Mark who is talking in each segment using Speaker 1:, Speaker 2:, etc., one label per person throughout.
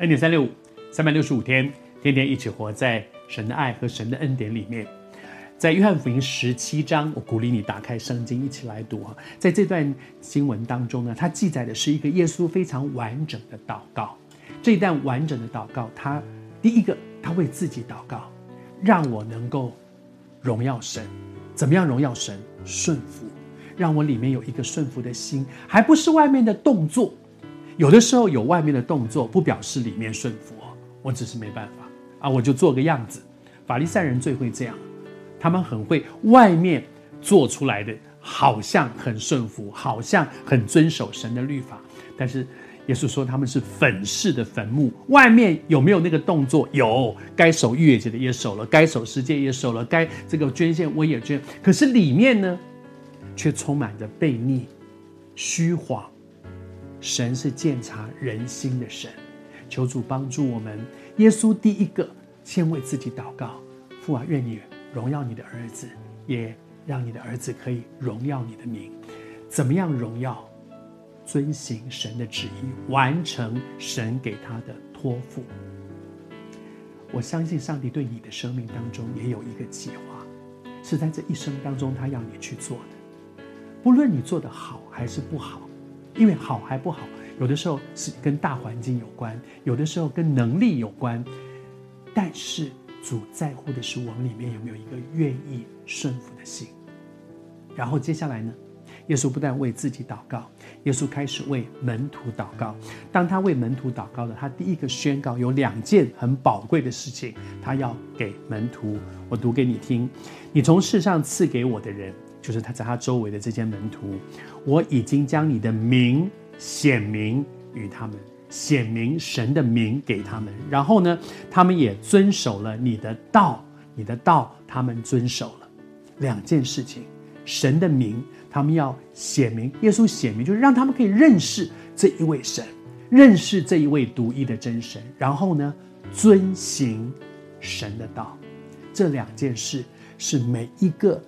Speaker 1: 恩典三六五，三百六十五天，天天一起活在神的爱和神的恩典里面。在约翰福音十七章，我鼓励你打开圣经一起来读哈。在这段经文当中呢，它记载的是一个耶稣非常完整的祷告。这一段完整的祷告，他第一个，他为自己祷告，让我能够荣耀神。怎么样荣耀神？顺服，让我里面有一个顺服的心，还不是外面的动作。有的时候有外面的动作，不表示里面顺服。我只是没办法啊，我就做个样子。法利赛人最会这样。他们很会，外面做出来的好像很顺服，好像很遵守神的律法，但是耶稣说他们是粉饰的坟墓。外面有没有那个动作？有，该守逾越节的也守了，该守十诫也守了，该这个捐献我也捐。可是里面呢，却充满着悖逆、虚谎。神是鉴察人心的神，求主帮助我们。耶稣第一个先为自己祷告，父啊，愿你。荣耀你的儿子，也让你的儿子可以荣耀你的名。怎么样荣耀？遵行神的旨意，完成神给他的托付。我相信上帝对你的生命当中也有一个计划，是在这一生当中他要你去做的。不论你做的好还是不好，因为好还不好，有的时候是跟大环境有关，有的时候跟能力有关，但是。主在乎的是我们里面有没有一个愿意顺服的心。然后接下来呢，耶稣不但为自己祷告，耶稣开始为门徒祷告。当他为门徒祷告了，他第一个宣告有两件很宝贵的事情，他要给门徒。我读给你听：你从世上赐给我的人，就是他在他周围的这些门徒，我已经将你的名显明于他们。显明神的名给他们，然后呢，他们也遵守了你的道，你的道他们遵守了。两件事情，神的名他们要显明，耶稣显明就是让他们可以认识这一位神，认识这一位独一的真神，然后呢，遵行神的道。这两件事是每一个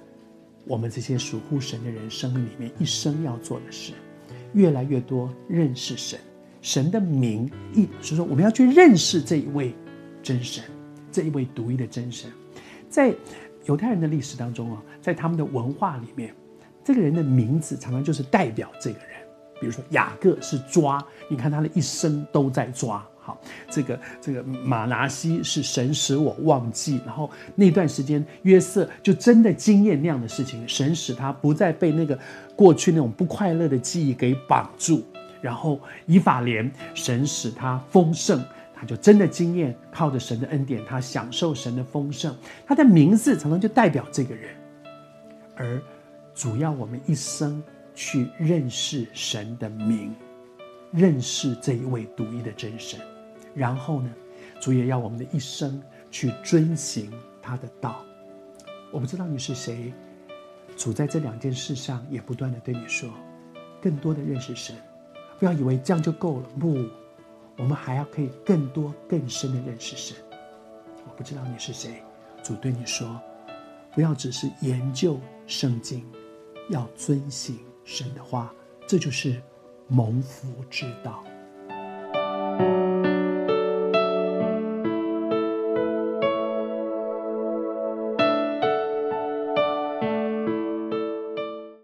Speaker 1: 我们这些属乎神的人生命里面一生要做的事，越来越多认识神。神的名，意就是说，我们要去认识这一位真神，这一位独一的真神。在犹太人的历史当中啊，在他们的文化里面，这个人的名字常常就是代表这个人。比如说雅各是抓，你看他的一生都在抓。这个这个马拿西是神使我忘记，然后那段时间约瑟就真的经验那样的事情，神使他不再被那个过去那种不快乐的记忆给绑住。然后以法莲，神使他丰盛，他就真的经验靠着神的恩典，他享受神的丰盛。他的名字常常就代表这个人，而主要我们一生去认识神的名，认识这一位独一的真神。然后呢，主也要我们的一生去遵行他的道。我不知道你是谁，主在这两件事上也不断地对你说，更多的认识神。不要以为这样就够了，不，我们还要可以更多更深的认识神。我不知道你是谁，主对你说，不要只是研究圣经，要遵行神的话，这就是蒙福之道。